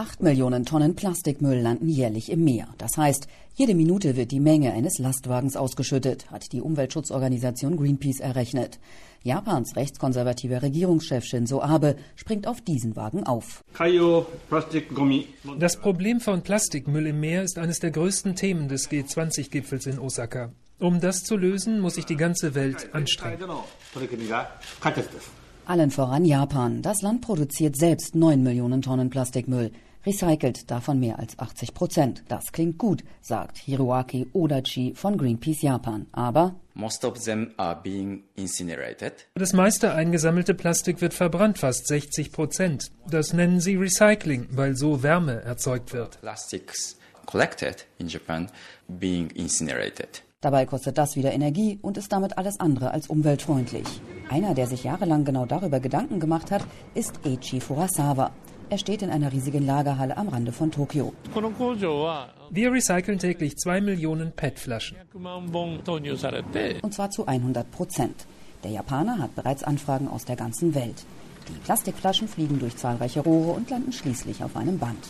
Acht Millionen Tonnen Plastikmüll landen jährlich im Meer. Das heißt, jede Minute wird die Menge eines Lastwagens ausgeschüttet, hat die Umweltschutzorganisation Greenpeace errechnet. Japans rechtskonservativer Regierungschef Shinzo Abe springt auf diesen Wagen auf. Das Problem von Plastikmüll im Meer ist eines der größten Themen des G20-Gipfels in Osaka. Um das zu lösen, muss sich die ganze Welt anstrengen. Allen voran Japan. Das Land produziert selbst 9 Millionen Tonnen Plastikmüll, recycelt davon mehr als 80 Prozent. Das klingt gut, sagt Hiroaki Odachi von Greenpeace Japan. Aber das meiste eingesammelte Plastik wird verbrannt, fast 60 Prozent. Das nennen sie Recycling, weil so Wärme erzeugt wird. Plastics collected in Japan being incinerated. Dabei kostet das wieder Energie und ist damit alles andere als umweltfreundlich. Einer, der sich jahrelang genau darüber Gedanken gemacht hat, ist Eiichi Furasawa. Er steht in einer riesigen Lagerhalle am Rande von Tokio. Wir recyceln täglich zwei Millionen PET-Flaschen. Und zwar zu 100 Prozent. Der Japaner hat bereits Anfragen aus der ganzen Welt. Die Plastikflaschen fliegen durch zahlreiche Rohre und landen schließlich auf einem Band.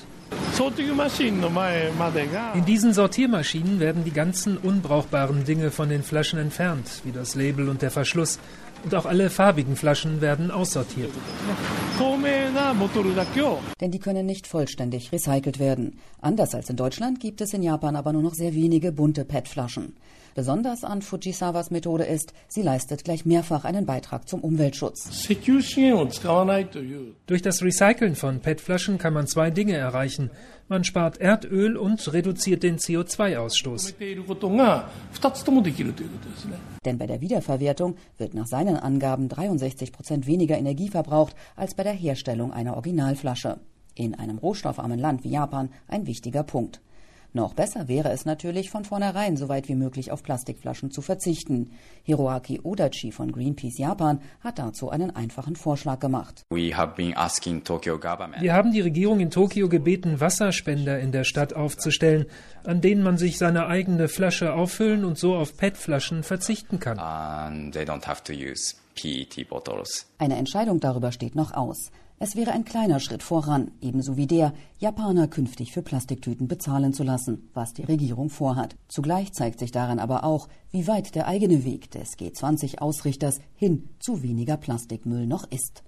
In diesen Sortiermaschinen werden die ganzen unbrauchbaren Dinge von den Flaschen entfernt, wie das Label und der Verschluss. Und auch alle farbigen Flaschen werden aussortiert. Denn die können nicht vollständig recycelt werden. Anders als in Deutschland gibt es in Japan aber nur noch sehr wenige bunte PET-Flaschen. Besonders an Fujisawas Methode ist, sie leistet gleich mehrfach einen Beitrag zum Umweltschutz. Durch das Recyceln von PET-Flaschen kann man zwei Dinge erreichen. Man spart Erdöl und reduziert den CO2-Ausstoß. Denn bei der Wiederverwertung wird nach seinen Angaben 63 Prozent weniger Energie verbraucht als bei der Herstellung einer Originalflasche. In einem rohstoffarmen Land wie Japan ein wichtiger Punkt. Noch besser wäre es natürlich, von vornherein so weit wie möglich auf Plastikflaschen zu verzichten. Hiroaki Odachi von Greenpeace Japan hat dazu einen einfachen Vorschlag gemacht. Wir haben die Regierung in Tokio gebeten, Wasserspender in der Stadt aufzustellen, an denen man sich seine eigene Flasche auffüllen und so auf PET-Flaschen verzichten kann. Eine Entscheidung darüber steht noch aus. Es wäre ein kleiner Schritt voran, ebenso wie der, Japaner künftig für Plastiktüten bezahlen zu lassen, was die Regierung vorhat. Zugleich zeigt sich daran aber auch, wie weit der eigene Weg des G20-Ausrichters hin zu weniger Plastikmüll noch ist.